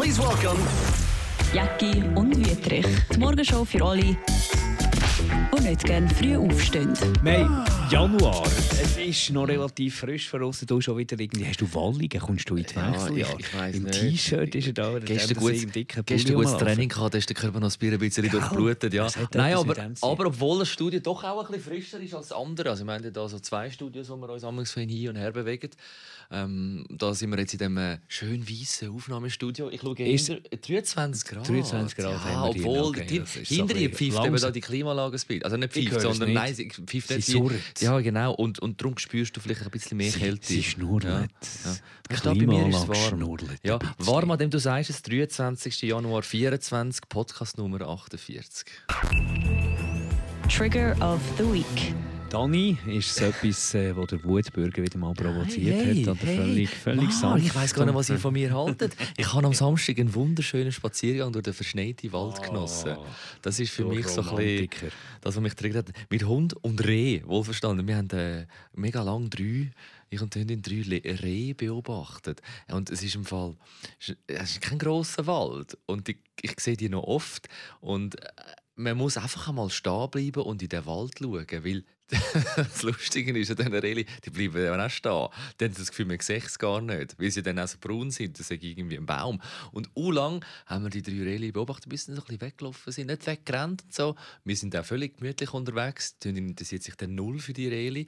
Please welcome Jacki und Wietrich. Die Morgenshow für alle, nicht gerne früh aufstehen. Haben Januar. Es ist noch relativ frisch voraus. Du schon wieder irgendwie. Hast du Walligen? Kommst du in die Ja, Wechseljahr? weiss Im nicht. T-Shirt ist er da. Gestern er gutes, im dicken gestern gutes. Training gehabt, ist der Körper noch ein bisschen durchblutet. Ja. das hat Nein, aber, aber obwohl das Studio doch auch ein bisschen frischer ist als andere, also wir haben ja da so zwei Studios, wo wir uns manchmal hin und her bewegen. Ähm, da sind wir jetzt in diesem äh, schön weißen Aufnahmestudio. Ich schaue Ist- hinter, 23 Grad. 23 Grad ja, obwohl okay, hinter ihr pfeift eben da die Klimaanlage das Bild. Also nicht Ich pfeift, sondern nicht. nein, sie pfeift Sie nicht die- surrt. Ja, genau. Und, und darum spürst du vielleicht ein bisschen mehr Sie- Kälte. sie schnurrt. Ja. Ja. Ich glaube, bei mir ist es warm. Ja, warm an dem du sagst, es 23. Januar 24, Podcast Nummer 48. Trigger of the Week. Dani ist so etwas, äh, wo der Wutbürger wieder mal provoziert Hey, hat. Oder hey. völlig, völlig Mann, sanft. ich weiß gar nicht, was ihr von mir haltet. Ich habe am Samstag einen wunderschönen Spaziergang durch den verschneiten Wald Oh, genossen. Das ist für mich so ein bisschen das, was mich triggert hat. Mit Hund und Reh, wohlverstanden. Wir haben äh, mega lang drei, ich und die Hündin drei Rehe beobachtet. Und es ist im Fall, es ist kein grosser Wald. Und ich, ich sehe die noch oft. Und äh, man muss einfach einmal stehen bleiben und in den Wald schauen, weil das Lustige ist, an diesen Reli, die bleiben ja auch stehen. Die haben das Gefühl, man sieht es gar nicht, weil sie dann auch so braun sind. Das ist irgendwie ein Baum. Und u lang haben wir die drei Reli beobachtet, bis sie ein bisschen weggelaufen sind, nicht weggerannt und so. Wir sind auch völlig gemütlich unterwegs. Die interessiert sich dann null für die Reli.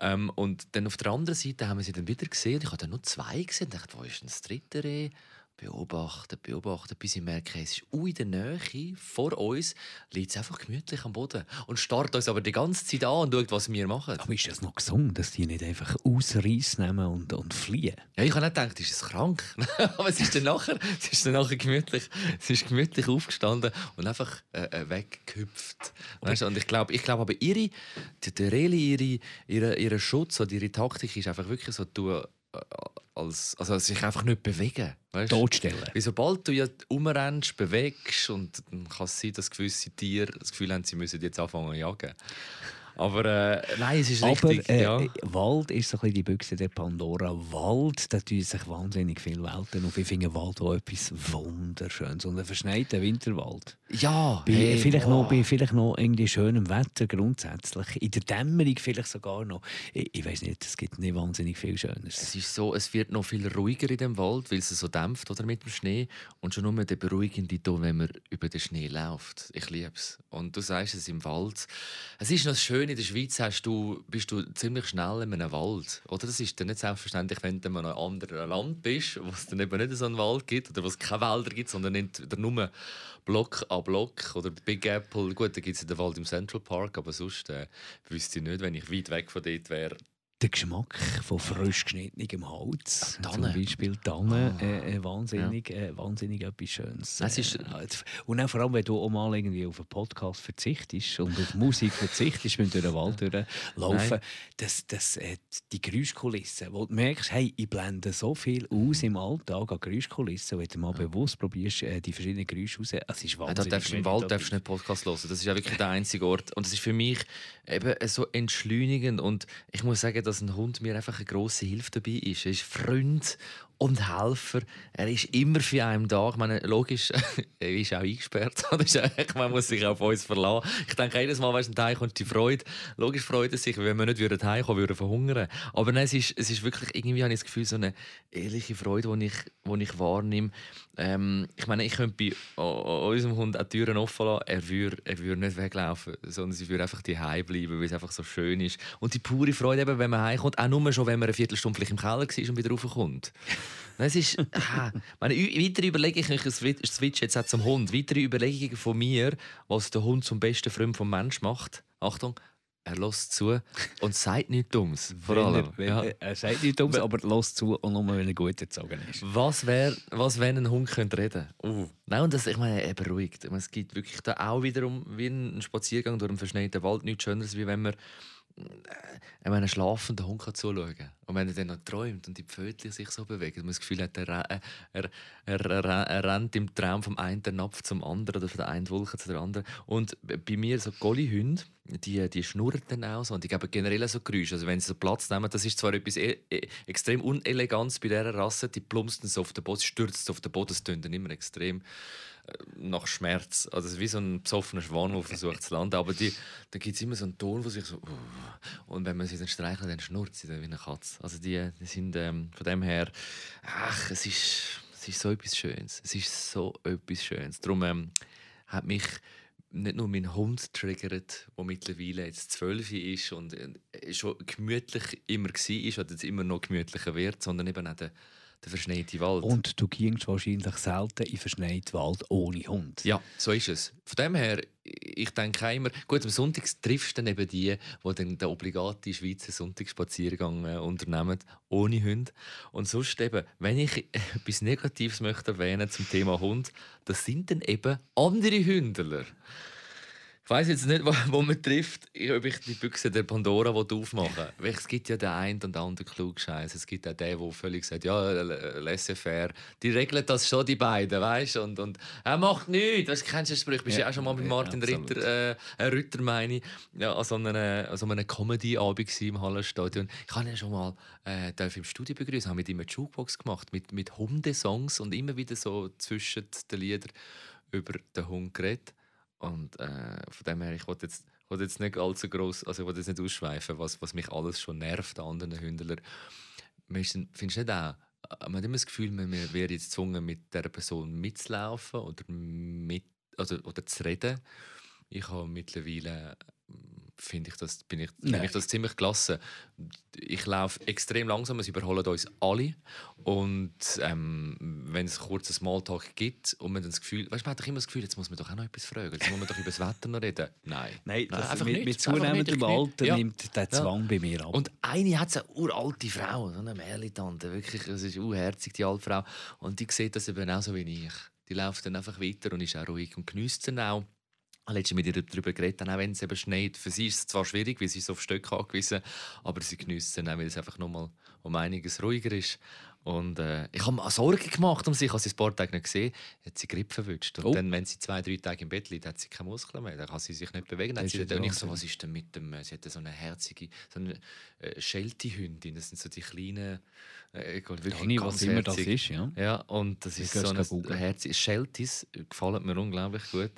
Ähm, und dann auf der anderen Seite haben wir sie dann wieder gesehen. Ich habe dann nur zwei gesehen. Ich dachte, wo ist denn das dritte Reh? Beobachten, beobachten, bis ich merke, es ist in der Nähe, vor uns, liegt es einfach gemütlich am Boden und starrt uns aber die ganze Zeit an und schaut, was wir machen. Aber ist das noch gesund, dass die nicht einfach ausreißen nehmen und, und fliehen? Ja, ich habe nicht gedacht, ist es krank? aber es ist dann nachher, es ist dann nachher gemütlich, es ist gemütlich aufgestanden und einfach äh, äh, weggehüpft. Weißt du? Und ich glaube, ich glaube aber ihre, die, die Reli, ihre, ihre, ihre Schutz oder ihre Taktik ist einfach wirklich so, du, äh, als, also sich einfach nicht bewegen. Weißt? Totstellen. Weil sobald du ja umrennst, bewegst und dann kann es sein, dass gewisse Tiere das Gefühl haben, sie müssen jetzt anfangen zu jagen. Aber äh, nein, es ist Aber richtig. äh, ja. Wald ist so ein bisschen die Büchse der Pandora. Wald, da tun sich wahnsinnig viele Welten auf. Ich finde Wald auch etwas Wunderschönes. Und ein verschneiter Winterwald. ja, Bei, hey, vielleicht, noch, bei vielleicht noch irgendwie schönem Wetter grundsätzlich. In der Dämmerung vielleicht sogar noch. Ich, ich weiß nicht, es gibt nicht wahnsinnig viel Schöneres. Es ist so, es wird noch viel ruhiger in dem Wald, weil es so dämpft oder mit dem Schnee und schon nur der beruhigende Ton, wenn man über den Schnee läuft. Ich liebe es. Und du sagst es im Wald. Es ist noch schön in der Schweiz, hast du, bist du ziemlich schnell in einem Wald. Oder das ist dann nicht selbstverständlich, wenn du in einem anderen Land bist, wo es dann eben nicht so einen Wald gibt oder wo es keine Wälder gibt, sondern nur Block an Block oder Big Apple. Gut, da gibt es den Wald im Central Park, aber sonst äh, wüsste ich nicht, wenn ich weit weg von dort wäre, Der Geschmack von frisch geschnittenem Holz, Tanne. zum Beispiel Tanne, Ah. äh, äh, wahnsinnig, äh, wahnsinnig etwas Schönes. Es ist- Äh, und auch vor allem, wenn du auch mal irgendwie auf einen Podcast verzichtest und auf Musik verzichtest, wenn du durch den Wald durchlaufen, Nein. das, das, äh, die Geräuschkulisse, wo du merkst, hey, ich blende so viel aus im Alltag an Geräuschkulissen, wenn du mal bewusst probierst, äh, die verschiedenen Geräusche raus, es ist Ja, wahnsinnig da darfst du im Wald darfst du nicht Podcast hören. Das ist ja wirklich der einzige Ort. Und das ist für mich eben so entschleunigend. Und ich muss sagen, dass ein Hund mir einfach eine grosse Hilfe dabei ist. Er ist Freund und Helfer. Er ist immer für einen da. Ich meine, logisch, er ist auch eingesperrt. Man muss sich auf uns verlassen. Ich denke, jedes Mal, wenn du heim kommst, die Freude. Logisch freut er sich, wenn wir nicht würden heimkommen würden, verhungern. Aber nein, es ist, es ist wirklich, irgendwie habe ich das Gefühl, so eine ehrliche Freude, die ich, die ich wahrnehme. Ähm, ich meine, ich könnte bei unserem Hund auch Türen offen lassen. Er würde, er würde nicht weglaufen, sondern sie würde einfach daheim bleiben, weil es einfach so schön ist. Und die pure Freude, eben, wenn man heimkommt, auch nur schon, wenn man eine Viertelstunde vielleicht im Keller war und wieder raufkommt. Nein, Es ist, ah, meine, weitere Überlegungen, ich swi- switch jetzt auch zum Hund, weitere Überlegungen von mir, was der Hund zum besten Freund vom Mensch macht. Achtung, er lässt zu und sagt nichts Dummes. Vor allem. Er, ja. er, er sagt nicht Dummes, aber los zu und nur, wenn er gut erzogen ist. Was wäre, was wenn ein Hund könnte reden? Uh. Nein, und das, ich meine, er beruhigt. Es gibt wirklich da auch wiederum wie ein Spaziergang durch einen verschneiten Wald nichts Schöneres, wie wenn man äh, einen schlafenden Hund zuschauen kann. Und wenn er dann noch träumt und die Pfötchen sich so bewegen, man das Gefühl hat, er, er, er, er, er rennt im Traum vom einen Napf zum anderen oder von der einen Wolke zu der anderen. Und bei mir so Golli-Hunde, die, die schnurren dann auch so und die geben generell so Geräusche. Also wenn sie so Platz nehmen, das ist zwar etwas e e extrem unelegant bei dieser Rasse, die plumpst so auf den Boden, stürzt auf den Boden, das tönt dann immer extrem nach Schmerz. Also wie so ein besoffener Schwan, der versucht zu landen. Aber die, dann gibt es immer so einen Ton, wo sich so... Uh, und wenn man sie dann streichelt, dann schnurrt sie dann wie eine Katze. Also die, die sind ähm, von dem her... Ach, es ist, es ist so etwas Schönes. Es ist so etwas Schönes. Darum ähm, hat mich nicht nur mein Hund triggert, der mittlerweile jetzt zwölf ist und äh, schon gemütlich immer war oder jetzt immer noch gemütlicher wird, sondern eben auch der, der verschneite Wald. Und du gehst wahrscheinlich selten in verschneiten Wald ohne Hund. Ja, so ist es. Von dem her, ich denke immer, gut, am Sonntag triffst du dann eben die, die dann den obligaten Schweizer Sonntagsspaziergang äh, unternehmen, ohne Hund. Und sonst eben, wenn ich etwas Negatives möchte erwähnen zum Thema Hund, das sind dann eben andere Hündler. Ich weiß jetzt nicht, wo, wo man trifft, ob ich die Büchse der Pandora aufmachen will. Es gibt ja den einen und anderen Klugscheiß. Es gibt auch den, der völlig sagt, ja, laissez-faire. Die regeln das schon, die beiden, weißt Und, und er macht nichts. Weißt, kennst du den Spruch? Bist ja, ja auch schon mal mit Martin ja, Ritter, äh, Ritter meine ich, ja, an so einem, einem Comedy-Abend im Hallenstadion. Ich habe ihn schon mal äh, im Studio begrüßen, habe mit ihm eine Jukebox gemacht, mit, mit Hundesongs und immer wieder so zwischen den Liedern über den Hund geredet. Und äh, von dem her, ich wollte jetzt, wollte jetzt nicht allzu groß, also ich jetzt nicht ausschweifen, was, was mich alles schon nervt an anderen Hündlern. Findest du nicht auch, man hat immer das Gefühl, man wäre jetzt gezwungen, mit dieser Person mitzulaufen oder, mit, also, oder zu reden. Ich habe mittlerweile finde ich das, bin ich, finde ich das ziemlich klasse. Ich laufe extrem langsam, es überholen uns alle. Und ähm, wenn es kurz einen Smalltalk gibt und man dann das Gefühl, weißt, man hat doch immer das Gefühl, jetzt muss man doch auch noch etwas fragen, jetzt muss man doch über das Wetter noch reden. Nein, Nein, das, Nein einfach mit, mit zunehmendem Alter ja. nimmt der Zwang ja. bei mir ab. Und eine hat eine uralte Frau, so eine Merli-Tante, wirklich, das ist unherzig, die alte Frau. Und die sieht das eben auch so wie ich. Die läuft dann einfach weiter und ist auch ruhig und genießt es auch letztens mit ihr darüber geredet, auch wenn es eben schneit. Für sie ist es zwar schwierig, weil sie so auf Stöcke angewiesen aber sie genießt es auch, weil es einfach nochmal um einiges ruhiger ist. Und äh, ich habe mir Sorgen gemacht um sie. Ich habe sie ein paar Tage nicht gesehen. Hat sie Grippe verwünscht. Und oh. dann, wenn sie zwei, drei Tage im Bett liegt, hat sie keine Muskeln mehr. Dann kann sie sich nicht bewegen. Dann hat sie dann nicht so, was ist denn mit dem... Sie hatte so eine herzige, so eine äh, Sheltie-Hündin. Das sind so die kleinen... Äh, wirklich Toni, was immer das ist, ja. Ja, und das ist so eine herzige... Shelties gefallen mir unglaublich gut.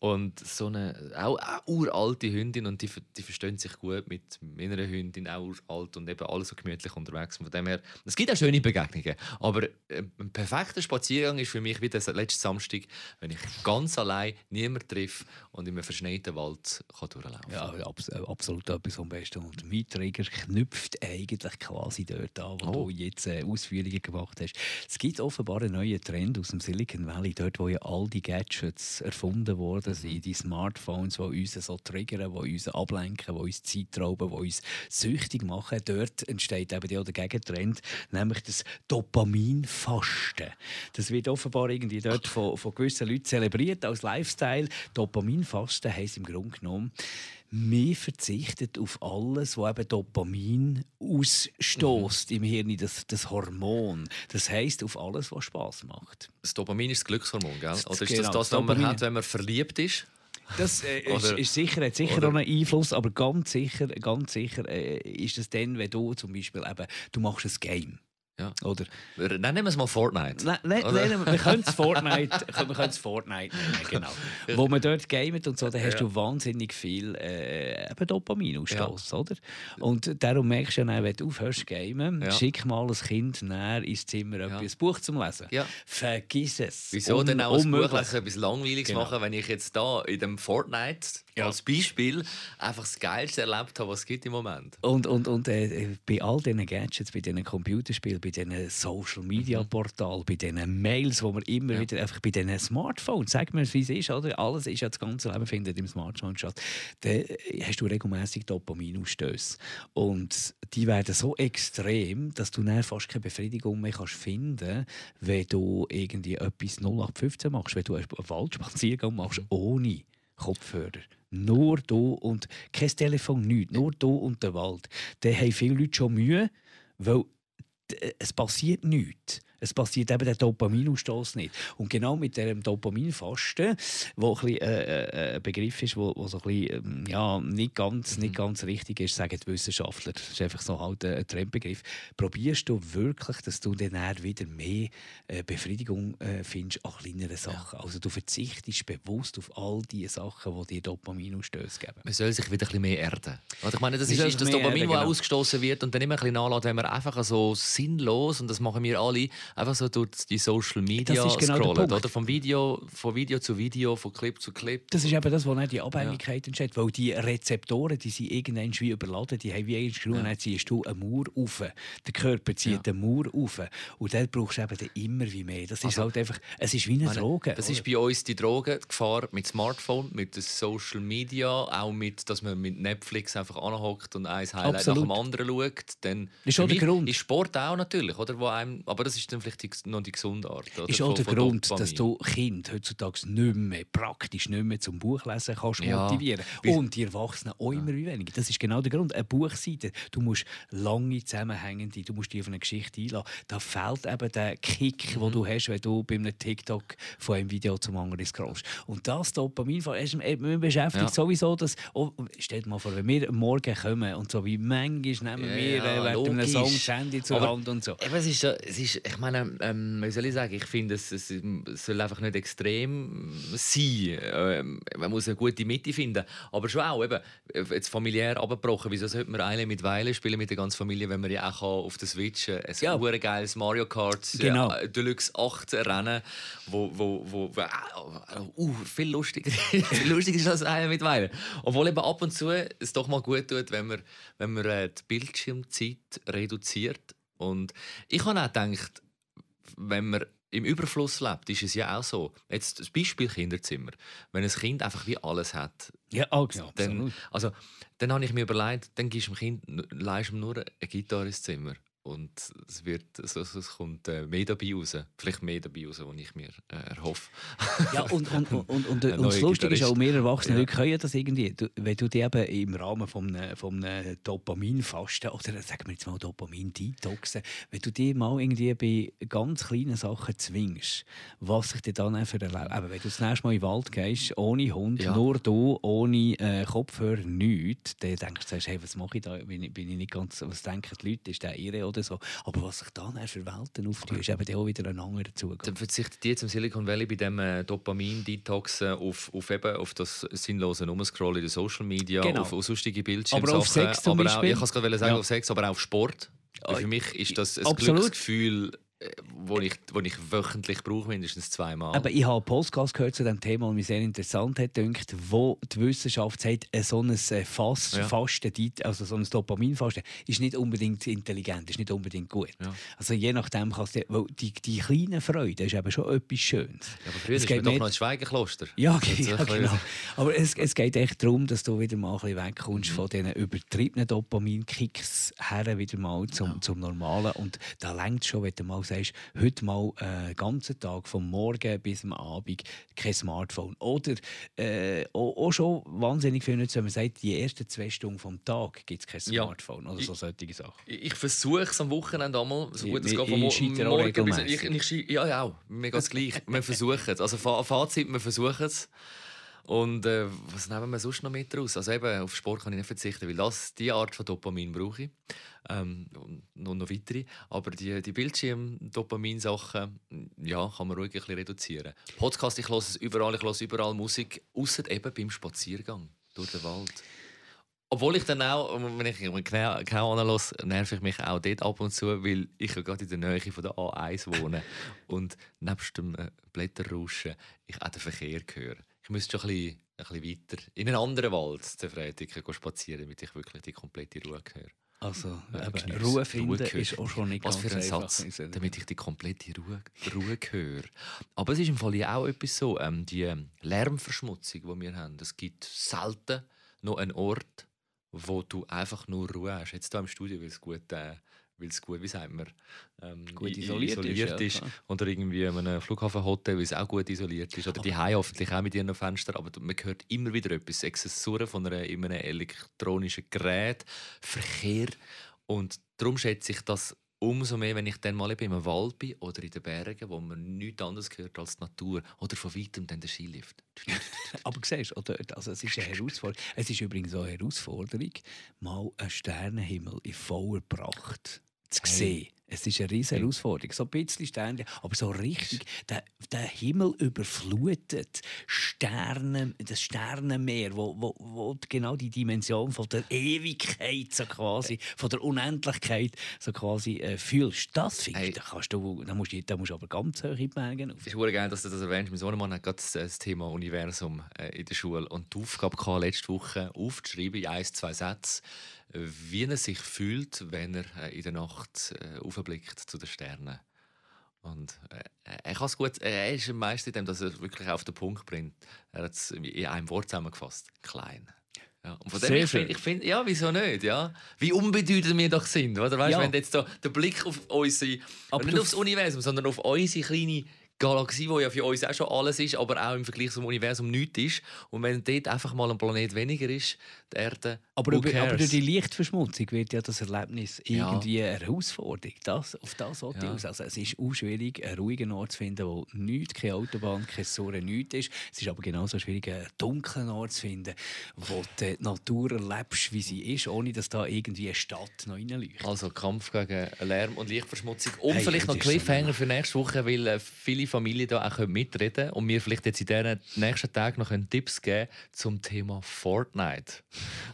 Und so eine auch, auch uralte Hündin und die, die verstehen sich gut mit meiner Hündin, auch uralt und eben alle so gemütlich unterwegs. Von dem her, es gibt auch schöne Begegnungen. Aber äh, ein perfekter Spaziergang ist für mich wie der letzte Samstag, wenn ich ganz allein niemanden treffe und in einem verschneiten Wald kann durchlaufen kann. Ja, äh, absolut etwas am besten. Und mein Träger knüpft eigentlich quasi dort an, wo oh. du jetzt äh, Ausführungen gemacht hast. Es gibt offenbar einen neuen Trend aus dem Silicon Valley, dort wo ja all die Gadgets erfunden worden sind, mhm. die Smartphones, die uns so triggern, die uns ablenken, die uns Zeit rauben, die uns süchtig machen. Dort entsteht eben der Gegentrend, nämlich das Dopaminfasten. Das wird offenbar irgendwie dort von, von gewissen Leuten zelebriert als Lifestyle. Dopaminfasten heisst im Grunde genommen, wir verzichten auf alles, was eben Dopamin ausstößt mhm. im Hirn, das, das Hormon. Das heisst auf alles, was Spaß macht. Das Dopamin ist das Glückshormon, gell? Oder ist genau, das das, was man hat, wenn man verliebt ist? Das äh, ist, ist, sicher, hat sicher auch einen Einfluss, aber ganz sicher, ganz sicher äh, ist es dann, wenn du zum Beispiel eben, du machst ein Game ja. Oder? Nennen wir es mal Fortnite. Ne, ne, nennen wir, können es Fortnite, wir können Fortnite nennen, genau. Wo man dort gamet und so, da hast ja. du wahnsinnig viel äh, Dopaminausstoß, ja. oder? Und darum merkst du ja, wenn du aufhörst zu gamen, ja. schick mal ein Kind näher ins Zimmer ja. ein Buch zum Lesen. Vergiss es. Wieso Un denn auch ein Buch etwas Langweiliges genau. machen, wenn ich jetzt da in dem Fortnite als Beispiel einfach das Geilste erlebt habe, was es gibt im Moment. Und, und, und äh, bei all diesen Gadgets, bei diesen Computerspielen, bei diesen Social Media mhm. Portalen, bei diesen Mails, wo man immer ja. wieder einfach bei diesen Smartphones, sag mir, wie es ist, oder? Alles ist ja das ganze Leben findet im Smartphone statt. Dann hast du regelmäßig Dopaminausstöße und die werden so extrem, dass du dann fast keine Befriedigung mehr kannst finden, wenn du irgendwie etwas 0815 machst, wenn du einen Waldspaziergang machst ohne Kopfhörer. nur du und kein Telefon, nichts, nur du und der Wald, dann haben viele Leute schon Mühe, weil es passiert nichts. Es passiert eben der Dopaminausstoß nicht. Und genau mit dem Dopaminfasten, wo ein, bisschen, äh, äh, ein Begriff ist, wo, wo so ein bisschen, ähm, ja, nicht, ganz, mhm. nicht ganz richtig ist, sagen die Wissenschaftler. Das ist einfach so halt ein Trendbegriff. Probierst du wirklich, dass du dann wieder mehr äh, Befriedigung äh, findest an kleineren Sachen? Also du verzichtest bewusst auf all die Sachen, die dir Dopaminausstöße geben. Man soll sich wieder ein bisschen mehr erden. Also ich meine, das ist, ist das Dopamin, das genau. ausgestoßen wird und dann immer ein bisschen nachlässt, wenn man einfach so sinnlos, und das machen wir alle, einfach so durch die Social Media das ist genau scrollen. Oder? Vom Video, von Video zu Video, von Clip zu Clip. Das ist eben das, wo die Abhängigkeit ja. entsteht. Weil die Rezeptoren, die sind irgendwann wie überladen, die haben wie Schnur, ja. dann ziehst du eine Mauer auf. Der Körper zieht ja. eine Mauer auf. Und dann brauchst du eben immer wie mehr. Das ist also, halt einfach, es ist wie eine meine, Droge. Das oder? ist bei uns die Droge, die Gefahr mit Smartphone, mit Social Media, auch mit, dass man mit Netflix einfach anhockt und ein Highlight Absolut. nach dem anderen schaut. Dann ist auch der Grund. Ist Sport auch natürlich, oder? Wo einem, aber das ist dann vielleicht die noch die gesunde Art. Oder? Ist auch der Grund, dass du Kind heutzutage nicht mehr, praktisch nicht mehr zum Buchlesen kannst ja. motivieren Und die Erwachsenen auch immer ja. weniger. Das ist genau der Grund. Eine Buchseite, du musst lange zusammenhängende, du musst dich auf eine Geschichte einladen. Da fehlt eben der Kick, mhm. den du hast, wenn du bei einem TikTok von einem Video zum anderen scrollst. Und das Dopamin, man beschäftigt ja. sowieso das, oh, stell dir mal vor, wenn wir morgen kommen und so wie manchmal nehmen wir ja, äh, während einem Song das Handy zur Hand und so. Eben, es ist, es ist, ich meine, ähm, wie soll ich sagen, ich finde, es, es, soll einfach nicht extrem sein. Ähm, man muss eine gute Mitte finden. Aber schon auch, eben, jetzt familiär abgebrochen, wieso sollte man Eile mit Weile spielen mit der ganzen Familie, wenn man ja auch auf der Switch ein ja. geiles Mario Kart genau. äh, Deluxe 8 Rennen, wo, wo, wo, wo uh, uh, viel lustiger, viel lustiger ist als Eile mit Weile. Obwohl eben ab und zu es doch mal gut tut, wenn man, wenn man äh, die Bildschirmzeit reduziert. Und ich habe auch gedacht, wenn man im Überfluss lebt, ist es ja auch so. Jetzt das Beispiel Kinderzimmer. Wenn ein Kind einfach wie alles hat, ja, genau, dann, also, dann habe ich mir überlegt, dann gibst du dem Kind leist nur eine Gitarre ins Zimmer. Und es, wird, also, es kommt äh, mehr dabei raus. Vielleicht mehr dabei raus, als ich mir äh, erhoffe. ja, und, und, und, und, und, und das Lustige ist auch, mehr Erwachsene ja. Können das irgendwie. Wenn du dich eben im Rahmen von einem, von einem Dopaminfasten oder sagen wir jetzt mal Dopamin-Detoxen, wenn du dich mal irgendwie bei ganz kleinen Sachen zwingst, was sich dir dann einfach erlaubt. Aber wenn du das nächste Mal in den Wald gehst, ohne Hund, ja. nur du, ohne äh, Kopfhörer, nichts, dann denkst du, hey, was mache ich da? Bin ich, bin ich nicht ganz, was denken die Leute? Ist der irre oder oder so. Aber was sich dann für Welten auftut, ist eben auch wieder ein anderer Zugang. Dann verzichtet ihr zum Silicon Valley bei dem äh, Dopamin-Detox auf, auf, eben, auf das sinnlose Umscrollen in den Social Media, genau. auf, auf sonstige Bildschirme. Aber auf Sex zum aber Beispiel. Auch, ich kann es gerade sagen, ja. auf Sex, aber auch auf Sport. Für mich ist das ein Absolut. Glücksgefühl, wo ich, wo ich wöchentlich brauche, mindestens zweimal. Aber ich habe Podcast gehört zu diesem Thema, und mich sehr interessant hat, gedacht, wo die Wissenschaft sagt, so ein äh, Fast, ja. Fasten, also so ein Dopaminfasten, ist nicht unbedingt intelligent, ist nicht unbedingt gut. Ja. Also je nachdem kannst du, weil die, die kleine Freude ist eben schon etwas Schönes. Ja, aber früher es geht doch noch ein Schweigekloster. Ja, ja genau. Aber es, es geht echt darum, dass du wieder mal ein bisschen wegkommst mhm. von diesen übertriebenen Dopaminkicks her wieder mal zum, zum Normalen. Und da längt schon, wenn du mal sagst, heute mal einen ganzen Tag, vom Morgen bis am Abend, kein Smartphone. Oder äh, auch, auch, schon wahnsinnig viel wenn man sagt, die ersten zwei Stunden vom Tag gibt es kein Smartphone ja. oder so solche Sachen. Ich, ich versuche es am Wochenende einmal, so gut es geht, vom Morgen bis... Ich, ich, ja, ja, mir geht es gleich. wir versuchen es. Also Fazit, wir versuchen es. Und äh, was nehmen wir sonst noch mit raus? Also eben, auf Sport kann ich nicht verzichten, weil das die Art von Dopamin brauche ich. Ähm, und noch, weitere. Aber die, die Bildschirm-Dopamin-Sachen, ja, kann man ruhig ein bisschen reduzieren. Podcast, ich höre es überall, ich höre überall Musik, außer eben beim Spaziergang durch den Wald. Obwohl ich dann auch, wenn ich keine anlasse, nerv ich mich auch dort ab und zu, weil ich ja gerade in der Nähe von der A1 wohne und nebst dem äh, Blätterrauschen ich auch den Verkehr höre. Ich müsste schon ein bisschen, ein bisschen weiter in einen anderen Wald der Freitag spazieren, damit ich wirklich die komplette Ruhe höre. Also, eben, Ruhe finden Ruhe ist auch schon nicht Was ganz für ein Satz, damit ich die komplette Ruhe, Ruhe höre. Aber es ist im Fall ja auch etwas so, ähm, die Lärmverschmutzung, die wir haben. Es gibt selten noch einen Ort, wo du einfach nur Ruhe hast. Jetzt hier im Studio, weil es gut, äh, weil es gut, wie sagt man, ähm, gut isoliert, isoliert ist. ist ja, oder irgendwie in einem Flughafenhotel, weil es auch gut isoliert ist. Oder die Hause hoffentlich auch mit ihren Fenstern. Aber man hört immer wieder etwas. Exzessuren von einer, einem elektronischen Gerät, Verkehr. Und darum schätze ich das umso mehr, wenn ich dann mal eben im Wald bin oder in den Bergen, wo man nichts anderes hört als die Natur oder von weitem dann der Skilift. Aber siehst du, also es ist eine Herausforderung. Es ist übrigens auch eine Herausforderung, mal einen Sternenhimmel in voller Pracht zu sehen. Hey. Es ist eine riesige Herausforderung. So ein bisschen Sterne, aber so richtig, der, der Himmel überflutet, Sterne, das Sternenmeer, wo, wo, wo genau die Dimension von der Ewigkeit, so quasi, von der Unendlichkeit so quasi äh, fühlst. Das finde ich, da, kannst du, da, musst du, da musst du aber ganz hoch in die Es ist sehr geil, dass du das erwähnst. Mein Sohnemann hat gerade das Thema Universum äh, in der Schule und die Aufgabe hatte, letzte Woche aufzuschreiben, in ein, zwei Sätze, wie er sich fühlt, wenn er äh, in der Nacht äh, aufblickt zu den Sternen. Und äh, er kann es gut, er ist am meisten in dem, dass er wirklich auf den Punkt bringt. Er hat es in einem Wort zusammengefasst: klein. Ja, und von dem ich finde, find, ja, wieso nicht? Ja? Wie unbedeutend wir doch sind. Oder? Weißt, ja. Wenn jetzt da der Blick auf unsere, aber nicht aufs Universum, sondern auf unsere kleine Galaxie, die ja für uns auch schon alles ist, aber auch im Vergleich zum Universum nichts ist. Und wenn dort einfach mal ein Planet weniger ist, die Erde, aber, über, aber durch die Lichtverschmutzung wird ja das Erlebnis ja. irgendwie eine Herausforderung. Das, auf das sollte ja. aus. Also es ist auch schwierig, einen ruhigen Ort zu finden, wo nichts, keine Autobahn, keine Säure, nichts ist. Es ist aber genauso schwierig, einen dunklen Ort zu finden, wo die Natur erlebst, wie sie ist, ohne dass da irgendwie eine Stadt noch reinleuchtet. Also Kampf gegen Lärm und Lichtverschmutzung. Und hey, vielleicht noch Cliffhanger für nächste Woche, weil äh, viele Familien da auch mitreden können und mir vielleicht jetzt in den nächsten Tagen noch Tipps geben zum Thema Fortnite.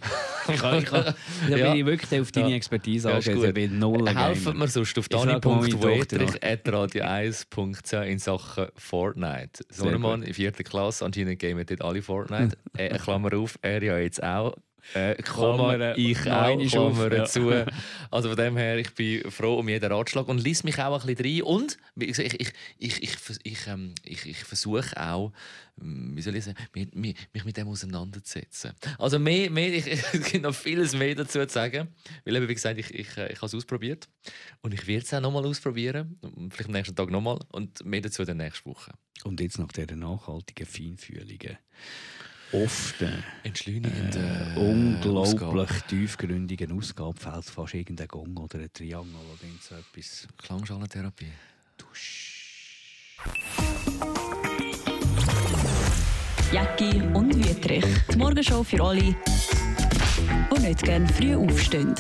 ich kann, ich kann, da ja. bin ich wirklich auf deine Expertise ja, angewiesen. null Helfen mir sonst auf dani.wetrich.radio1.ch in Sachen Fortnite. Sohnemann in vierter Klasse, anscheinend gehen dort alle Fortnite. äh, Klammer auf, er ja jetzt auch. Äh, Komma, ich auch, Klammer ja. zu. Also von dem her, ich bin froh um jeden Ratschlag und lies mich auch ein bisschen rein. Und ich, ich, ich, ich, ich, ich, ähm, ich, ich versuche auch, wie soll ich sagen, mich, mich, mit dem auseinanderzusetzen. Also mehr, mehr, ich, es gibt noch vieles mehr dazu zu sagen. Weil eben, wie gesagt, ich, ich, ich habe es ausprobiert. Und ich werde es auch nochmal ausprobieren. Vielleicht am nächsten Tag nochmal. Und mehr dazu dann nächste Woche. Und jetzt nach dieser nachhaltigen Feinfühlung oft entschleunigende, äh, unglaublich Ausgabe. tiefgründigen Ausgabe fällt fast irgendein Gong oder ein Triangel oder so etwas. Klangschalentherapie. Dusch. Jacki und Wietrich. Die Morgenshow für alle, die nicht gerne früh aufstehen.